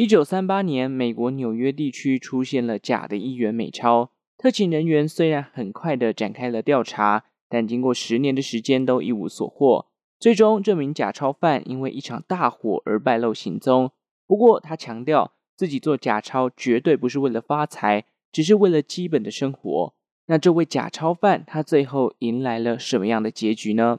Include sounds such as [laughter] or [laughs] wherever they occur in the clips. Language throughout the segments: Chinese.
一九三八年，美国纽约地区出现了假的一元美钞。特勤人员虽然很快的展开了调查，但经过十年的时间都一无所获。最终，这名假钞犯因为一场大火而败露行踪。不过，他强调自己做假钞绝对不是为了发财，只是为了基本的生活。那这位假钞犯，他最后迎来了什么样的结局呢？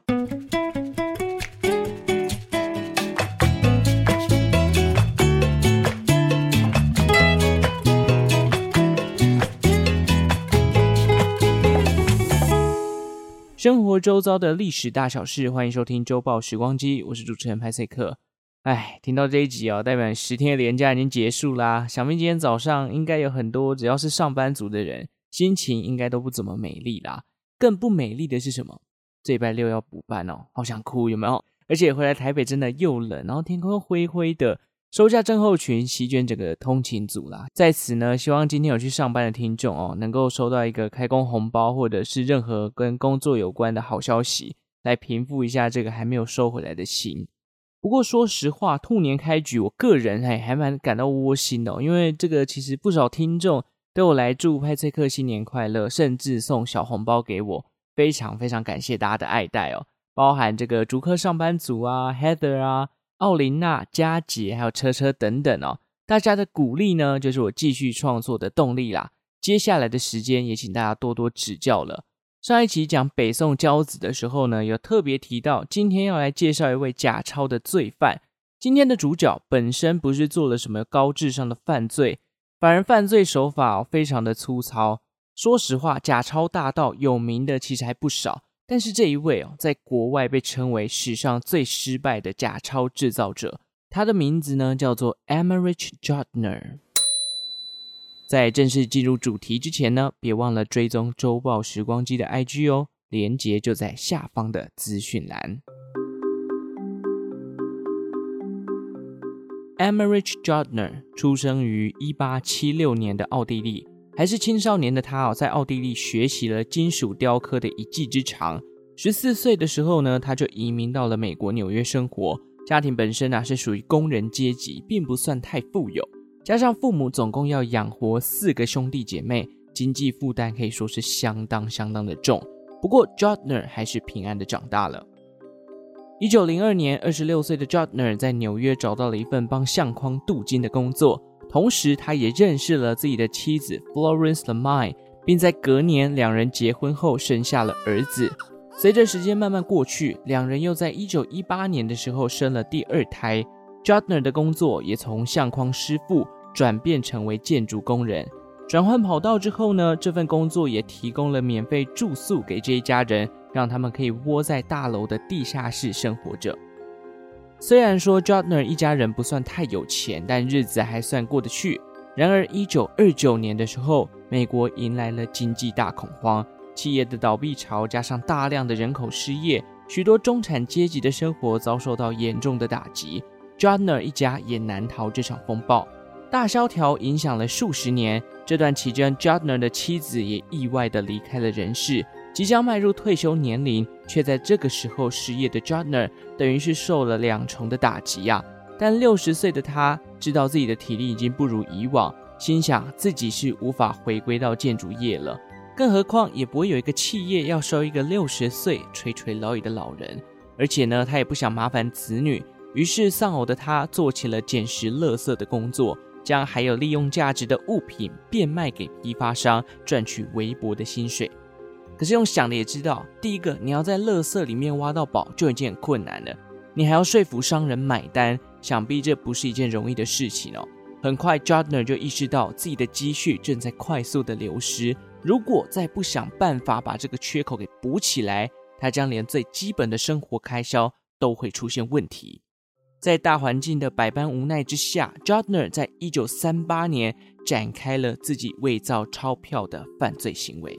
生活周遭的历史大小事，欢迎收听周报时光机，我是主持人派翠克。哎，听到这一集哦，代表十天的连假已经结束啦。想必今天早上应该有很多只要是上班族的人，心情应该都不怎么美丽啦。更不美丽的是什么？这礼拜六要补班哦，好想哭，有没有？而且回来台北真的又冷，然后天空灰灰的。收假症候群席卷整个通勤组啦，在此呢，希望今天有去上班的听众哦，能够收到一个开工红包，或者是任何跟工作有关的好消息，来平复一下这个还没有收回来的心。不过说实话，兔年开局，我个人还还蛮感到窝心的哦，因为这个其实不少听众都有来祝派翠克新年快乐，甚至送小红包给我，非常非常感谢大家的爱戴哦，包含这个竹客上班族啊，Heather 啊。奥琳娜、佳杰，还有车车等等哦，大家的鼓励呢，就是我继续创作的动力啦。接下来的时间也请大家多多指教了。上一期讲北宋骄子的时候呢，有特别提到，今天要来介绍一位假钞的罪犯。今天的主角本身不是做了什么高智商的犯罪，反而犯罪手法非常的粗糙。说实话，假钞大盗有名的其实还不少。但是这一位哦，在国外被称为史上最失败的假钞制造者，他的名字呢叫做 Emmerich Jodtner。在正式进入主题之前呢，别忘了追踪周报时光机的 IG 哦，连接就在下方的资讯栏。Emmerich Jodtner 出生于一八七六年的奥地利。还是青少年的他哦，在奥地利学习了金属雕刻的一技之长。十四岁的时候呢，他就移民到了美国纽约生活。家庭本身啊是属于工人阶级，并不算太富有。加上父母总共要养活四个兄弟姐妹，经济负担可以说是相当相当的重。不过 Jodtner 还是平安的长大了。一九零二年，二十六岁的 Jodtner 在纽约找到了一份帮相框镀金的工作。同时，他也认识了自己的妻子 Florence Lamine，并在隔年两人结婚后生下了儿子。随着时间慢慢过去，两人又在1918年的时候生了第二胎。Jodtner 的工作也从相框师傅转变成为建筑工人。转换跑道之后呢，这份工作也提供了免费住宿给这一家人，让他们可以窝在大楼的地下室生活着。虽然说 Jodtner 一家人不算太有钱，但日子还算过得去。然而，一九二九年的时候，美国迎来了经济大恐慌，企业的倒闭潮加上大量的人口失业，许多中产阶级的生活遭受到严重的打击。Jodtner 一家也难逃这场风暴。大萧条影响了数十年，这段期间，Jodtner 的妻子也意外地离开了人世。即将迈入退休年龄，却在这个时候失业的 Jotner，等于是受了两重的打击呀、啊。但六十岁的他知道自己的体力已经不如以往，心想自己是无法回归到建筑业了。更何况也不会有一个企业要收一个六十岁垂垂老矣的老人。而且呢，他也不想麻烦子女，于是丧偶的他做起了捡拾垃圾的工作，将还有利用价值的物品变卖给批发商，赚取微薄的薪水。可是用想的也知道，第一个你要在垃圾里面挖到宝就已经很困难了，你还要说服商人买单，想必这不是一件容易的事情哦。很快，Jodtner 就意识到自己的积蓄正在快速的流失，如果再不想办法把这个缺口给补起来，他将连最基本的生活开销都会出现问题。在大环境的百般无奈之下，Jodtner 在一九三八年展开了自己伪造钞票的犯罪行为。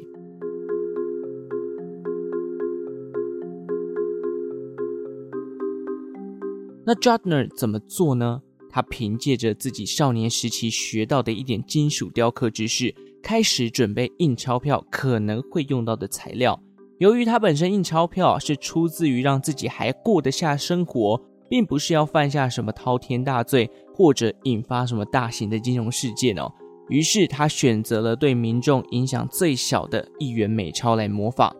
那 Jodtner 怎么做呢？他凭借着自己少年时期学到的一点金属雕刻知识，开始准备印钞票可能会用到的材料。由于他本身印钞票是出自于让自己还过得下生活，并不是要犯下什么滔天大罪，或者引发什么大型的金融事件哦。于是他选择了对民众影响最小的一元美钞来模仿。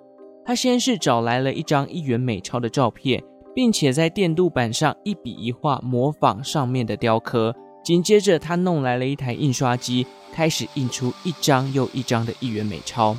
他先是找来了一张一元美钞的照片，并且在电镀板上一笔一画模仿上面的雕刻。紧接着，他弄来了一台印刷机，开始印出一张又一张的一元美钞。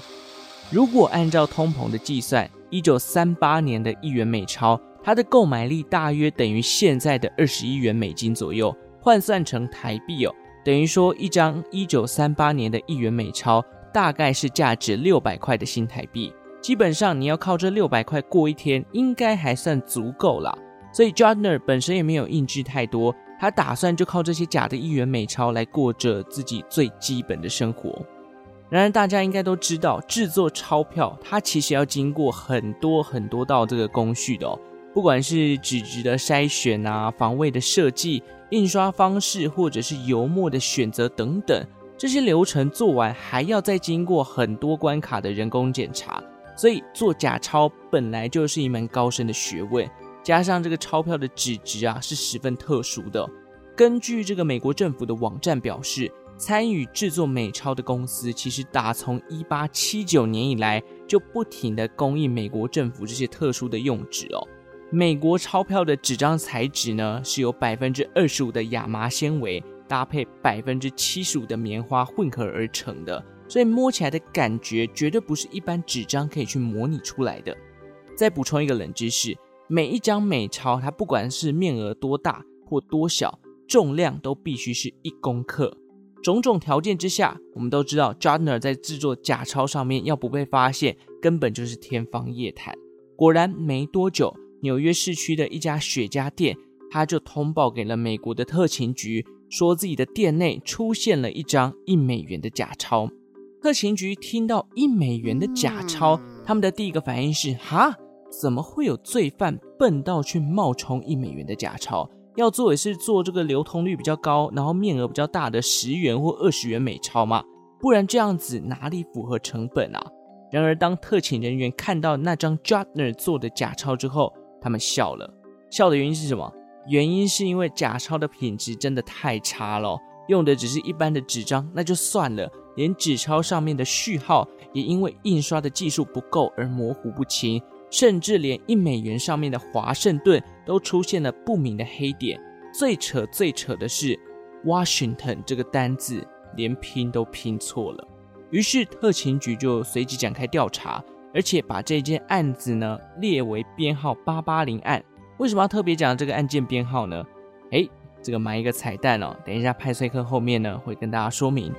如果按照通膨的计算，一九三八年的一元美钞，它的购买力大约等于现在的二十一元美金左右。换算成台币哦，等于说一张一九三八年的一元美钞，大概是价值六百块的新台币。基本上你要靠这六百块过一天，应该还算足够了。所以 Jardner 本身也没有印制太多，他打算就靠这些假的一元美钞来过着自己最基本的生活。然而大家应该都知道，制作钞票它其实要经过很多很多道这个工序的哦，不管是纸质的筛选啊、防伪的设计、印刷方式，或者是油墨的选择等等，这些流程做完还要再经过很多关卡的人工检查。所以做假钞本来就是一门高深的学问，加上这个钞票的纸质啊是十分特殊的。根据这个美国政府的网站表示，参与制作美钞的公司其实打从一八七九年以来就不停的供应美国政府这些特殊的用纸哦。美国钞票的纸张材质呢是由百分之二十五的亚麻纤维搭配百分之七十五的棉花混合而成的。所以摸起来的感觉绝对不是一般纸张可以去模拟出来的。再补充一个冷知识：每一张美钞，它不管是面额多大或多小，重量都必须是一公克。种种条件之下，我们都知道，Jardner 在制作假钞上面要不被发现，根本就是天方夜谭。果然，没多久，纽约市区的一家雪茄店，他就通报给了美国的特勤局，说自己的店内出现了一张一美元的假钞。特勤局听到一美元的假钞，他们的第一个反应是：哈，怎么会有罪犯笨到去冒充一美元的假钞？要做也是做这个流通率比较高，然后面额比较大的十元或二十元美钞嘛，不然这样子哪里符合成本啊？然而，当特勤人员看到那张 Jardner 做的假钞之后，他们笑了。笑的原因是什么？原因是因为假钞的品质真的太差了，用的只是一般的纸张，那就算了。连纸钞上面的序号也因为印刷的技术不够而模糊不清，甚至连一美元上面的华盛顿都出现了不明的黑点。最扯最扯的是，Washington 这个单字连拼都拼错了。于是特勤局就随即展开调查，而且把这件案子呢列为编号八八零案。为什么要特别讲这个案件编号呢？哎，这个埋一个彩蛋哦，等一下派翠克后面呢会跟大家说明。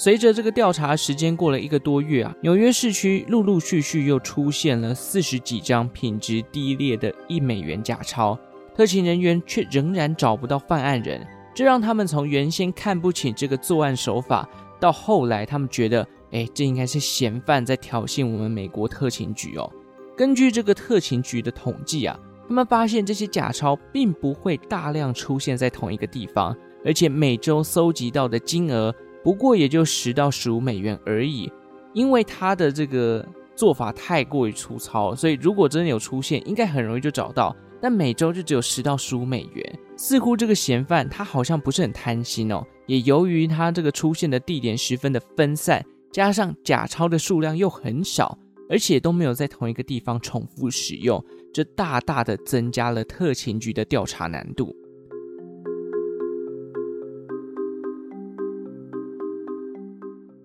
随着这个调查时间过了一个多月啊，纽约市区陆陆续续又出现了四十几张品质低劣的一美元假钞，特勤人员却仍然找不到犯案人，这让他们从原先看不起这个作案手法，到后来他们觉得，哎，这应该是嫌犯在挑衅我们美国特勤局哦。根据这个特勤局的统计啊，他们发现这些假钞并不会大量出现在同一个地方，而且每周搜集到的金额。不过也就十到十五美元而已，因为他的这个做法太过于粗糙，所以如果真的有出现，应该很容易就找到。但每周就只有十到十五美元，似乎这个嫌犯他好像不是很贪心哦。也由于他这个出现的地点十分的分散，加上假钞的数量又很少，而且都没有在同一个地方重复使用，这大大的增加了特勤局的调查难度。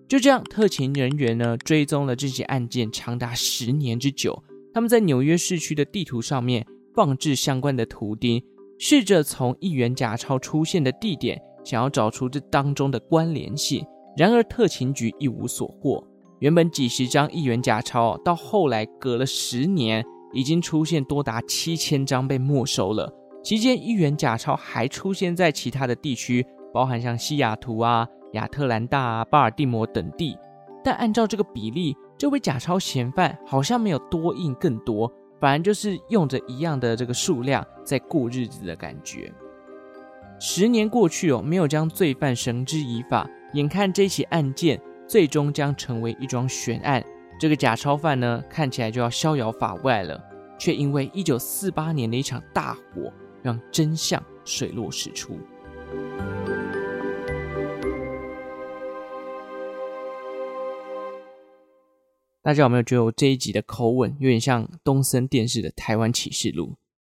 就这样，特勤人员呢追踪了这起案件长达十年之久。他们在纽约市区的地图上面放置相关的图钉，试着从一元假钞出现的地点想要找出这当中的关联性。然而，特勤局一无所获。原本几十张一元假钞，到后来隔了十年，已经出现多达七千张被没收了。期间，一元假钞还出现在其他的地区，包含像西雅图啊。亚特兰大啊、巴尔的摩等地，但按照这个比例，这位假钞嫌犯好像没有多印更多，反而就是用着一样的这个数量在过日子的感觉。十年过去哦，没有将罪犯绳之以法，眼看这起案件最终将成为一桩悬案，这个假钞贩呢，看起来就要逍遥法外了，却因为一九四八年的一场大火，让真相水落石出。大家有没有觉得我这一集的口吻有点像东森电视的《台湾启示录》？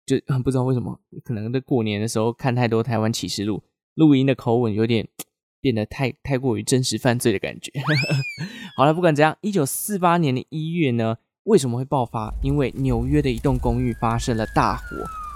就 [laughs] 不知道为什么，可能在过年的时候看太多《台湾启示录》，录音的口吻有点变得太太过于真实犯罪的感觉。[laughs] 好了，不管怎样，一九四八年的一月呢，为什么会爆发？因为纽约的一栋公寓发生了大火，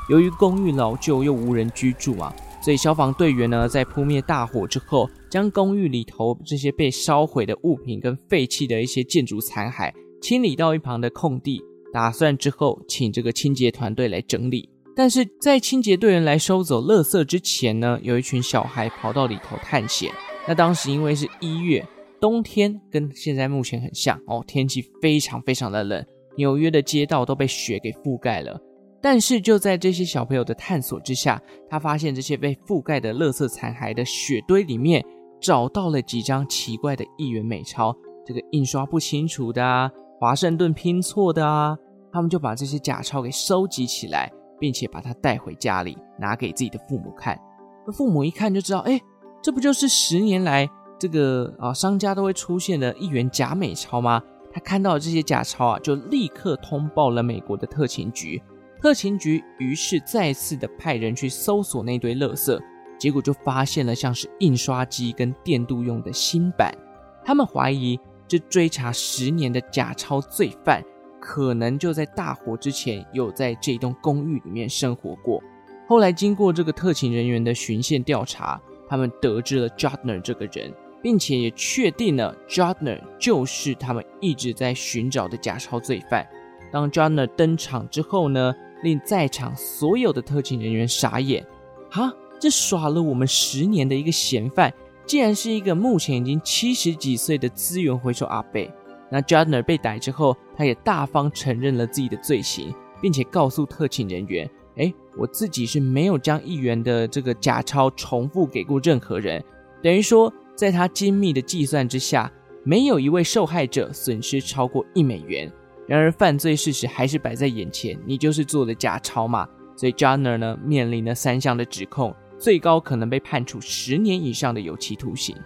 由于公寓老旧又无人居住啊，所以消防队员呢在扑灭大火之后，将公寓里头这些被烧毁的物品跟废弃的一些建筑残骸清理到一旁的空地。打算之后请这个清洁团队来整理，但是在清洁队员来收走垃圾之前呢，有一群小孩跑到里头探险。那当时因为是一月，冬天，跟现在目前很像哦，天气非常非常的冷，纽约的街道都被雪给覆盖了。但是就在这些小朋友的探索之下，他发现这些被覆盖的垃圾残骸的雪堆里面，找到了几张奇怪的一元美钞，这个印刷不清楚的啊，华盛顿拼错的啊。他们就把这些假钞给收集起来，并且把它带回家里，拿给自己的父母看。那父母一看就知道，哎，这不就是十年来这个啊商家都会出现的一元假美钞吗？他看到这些假钞啊，就立刻通报了美国的特勤局。特勤局于是再次的派人去搜索那堆垃圾，结果就发现了像是印刷机跟电镀用的新版。他们怀疑这追查十年的假钞罪犯。可能就在大火之前有在这栋公寓里面生活过。后来经过这个特勤人员的循线调查，他们得知了 Jodner 这个人，并且也确定了 Jodner 就是他们一直在寻找的假钞罪犯。当 Jodner 登场之后呢，令在场所有的特勤人员傻眼。哈，这耍了我们十年的一个嫌犯，竟然是一个目前已经七十几岁的资源回收阿伯。那 Jardner 被逮之后，他也大方承认了自己的罪行，并且告诉特勤人员：“哎，我自己是没有将一元的这个假钞重复给过任何人。”等于说，在他精密的计算之下，没有一位受害者损失超过一美元。然而，犯罪事实还是摆在眼前，你就是做的假钞嘛。所以 Jodner 呢，面临了三项的指控，最高可能被判处十年以上的有期徒刑。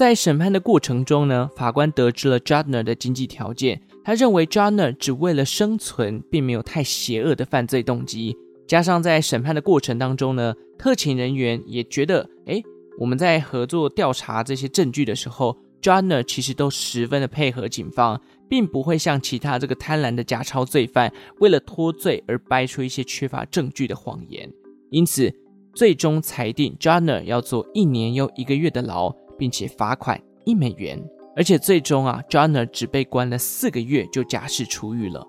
在审判的过程中呢，法官得知了 Jardner 的经济条件，他认为 Jardner 只为了生存，并没有太邪恶的犯罪动机。加上在审判的过程当中呢，特勤人员也觉得，诶，我们在合作调查这些证据的时候，Jardner 其实都十分的配合警方，并不会像其他这个贪婪的假钞罪犯，为了脱罪而掰出一些缺乏证据的谎言。因此，最终裁定 Jardner 要坐一年又一个月的牢。并且罚款一美元，而且最终啊，Jodner 只被关了四个月就假释出狱了。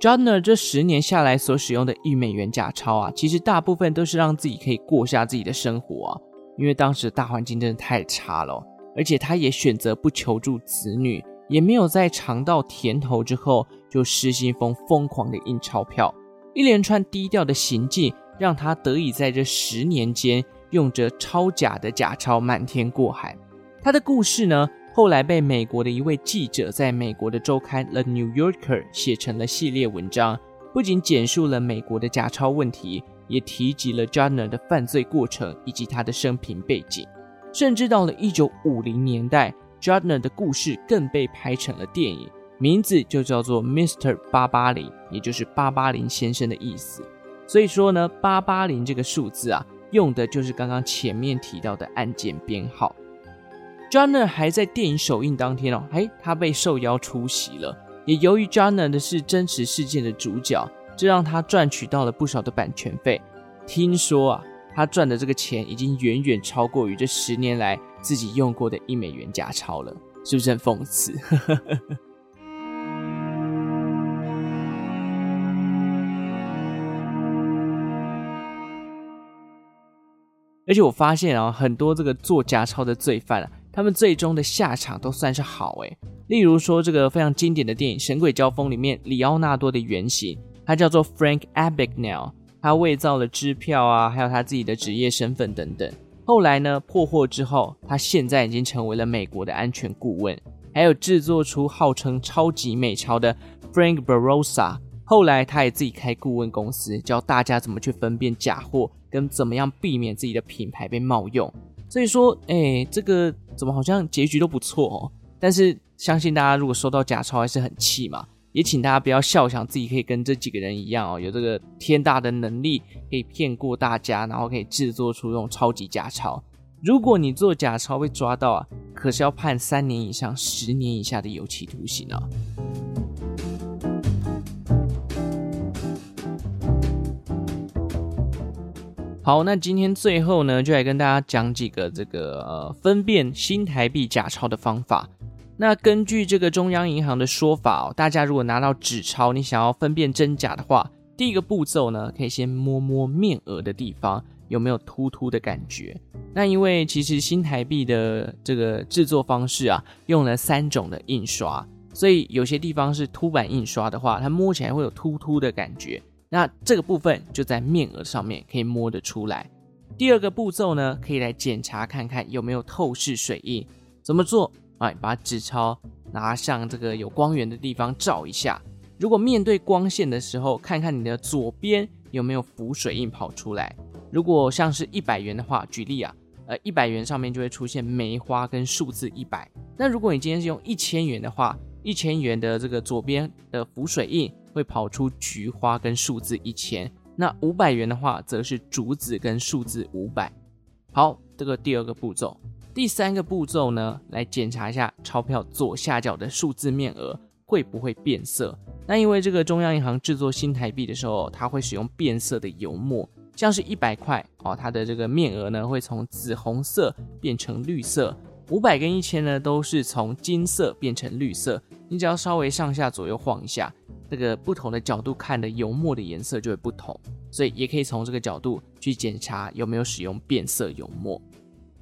Jodner 这十年下来所使用的一美元假钞啊，其实大部分都是让自己可以过下自己的生活啊，因为当时大环境真的太差了，而且他也选择不求助子女，也没有在尝到甜头之后就失心疯疯狂的印钞票，一连串低调的行径让他得以在这十年间。用着超假的假钞满天过海，他的故事呢，后来被美国的一位记者在美国的周刊《The New Yorker》写成了系列文章，不仅简述了美国的假钞问题，也提及了 Jodner 的犯罪过程以及他的生平背景，甚至到了一九五零年代，Jodner 的故事更被拍成了电影，名字就叫做 Mr. 八八零，也就是八八零先生的意思。所以说呢，八八零这个数字啊。用的就是刚刚前面提到的案件编号。Jodner 还在电影首映当天哦，哎，他被受邀出席了。也由于 Jodner 的是真实事件的主角，这让他赚取到了不少的版权费。听说啊，他赚的这个钱已经远远超过于这十年来自己用过的一美元假钞了，是不是很讽刺？[laughs] 而且我发现啊，很多这个做假钞的罪犯啊，他们最终的下场都算是好诶。例如说，这个非常经典的电影《神鬼交锋》里面，里奥纳多的原型，他叫做 Frank Abagnale，他伪造了支票啊，还有他自己的职业身份等等。后来呢，破获之后，他现在已经成为了美国的安全顾问，还有制作出号称超级美钞的 Frank Barossa。后来他也自己开顾问公司，教大家怎么去分辨假货，跟怎么样避免自己的品牌被冒用。所以说，哎，这个怎么好像结局都不错哦？但是相信大家如果收到假钞还是很气嘛。也请大家不要笑，想自己可以跟这几个人一样哦，有这个天大的能力，可以骗过大家，然后可以制作出这种超级假钞。如果你做假钞被抓到啊，可是要判三年以上十年以下的有期徒刑啊。好，那今天最后呢，就来跟大家讲几个这个呃分辨新台币假钞的方法。那根据这个中央银行的说法哦，大家如果拿到纸钞，你想要分辨真假的话，第一个步骤呢，可以先摸摸面额的地方有没有凸凸的感觉。那因为其实新台币的这个制作方式啊，用了三种的印刷，所以有些地方是凸版印刷的话，它摸起来会有凸凸的感觉。那这个部分就在面额上面可以摸得出来。第二个步骤呢，可以来检查看看有没有透视水印，怎么做？哎，把纸钞拿向这个有光源的地方照一下。如果面对光线的时候，看看你的左边有没有浮水印跑出来。如果像是一百元的话，举例啊，呃，一百元上面就会出现梅花跟数字一百。那如果你今天是用一千元的话，一千元的这个左边的浮水印会跑出菊花跟数字一千。那五百元的话，则是竹子跟数字五百。好，这个第二个步骤。第三个步骤呢，来检查一下钞票左下角的数字面额会不会变色。那因为这个中央银行制作新台币的时候，它会使用变色的油墨，像是一百块哦，它的这个面额呢会从紫红色变成绿色，五百跟一千呢都是从金色变成绿色。你只要稍微上下左右晃一下，这个不同的角度看的油墨的颜色就会不同，所以也可以从这个角度去检查有没有使用变色油墨。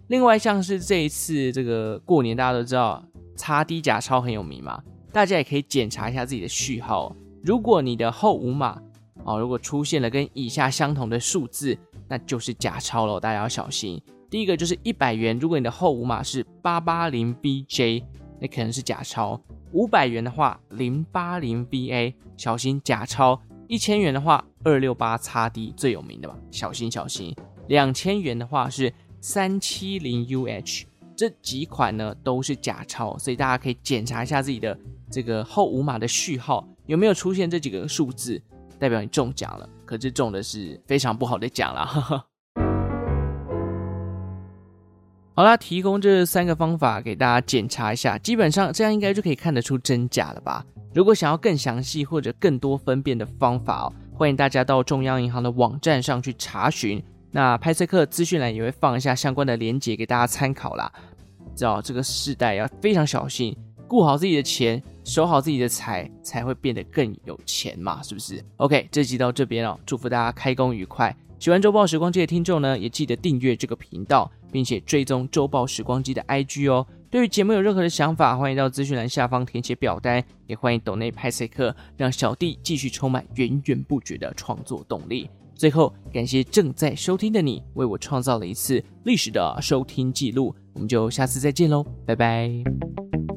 另外，像是这一次这个过年，大家都知道擦低假钞很有名嘛，大家也可以检查一下自己的序号。如果你的后五码哦，如果出现了跟以下相同的数字，那就是假钞喽，大家要小心。第一个就是一百元，如果你的后五码是八八零 BJ，那可能是假钞。五百元的话，零八零 BA，小心假钞。一千元的话，二六八 XD 最有名的吧，小心小心。两千元的话是。三七零 UH 这几款呢都是假钞，所以大家可以检查一下自己的这个后五码的序号有没有出现这几个数字，代表你中奖了。可是中的是非常不好的奖了。好啦，提供这三个方法给大家检查一下，基本上这样应该就可以看得出真假了吧？如果想要更详细或者更多分辨的方法哦，欢迎大家到中央银行的网站上去查询。那派翠克资讯栏也会放一下相关的连结给大家参考啦。知道这个时代要非常小心，顾好自己的钱，守好自己的财，才会变得更有钱嘛，是不是？OK，这集到这边哦，祝福大家开工愉快。喜欢周报时光机的听众呢，也记得订阅这个频道，并且追踪周报时光机的 IG 哦。对于节目有任何的想法，欢迎到资讯栏下方填写表单，也欢迎抖内派翠克，让小弟继续充满源源不绝的创作动力。最后，感谢正在收听的你，为我创造了一次历史的收听记录。我们就下次再见喽，拜拜。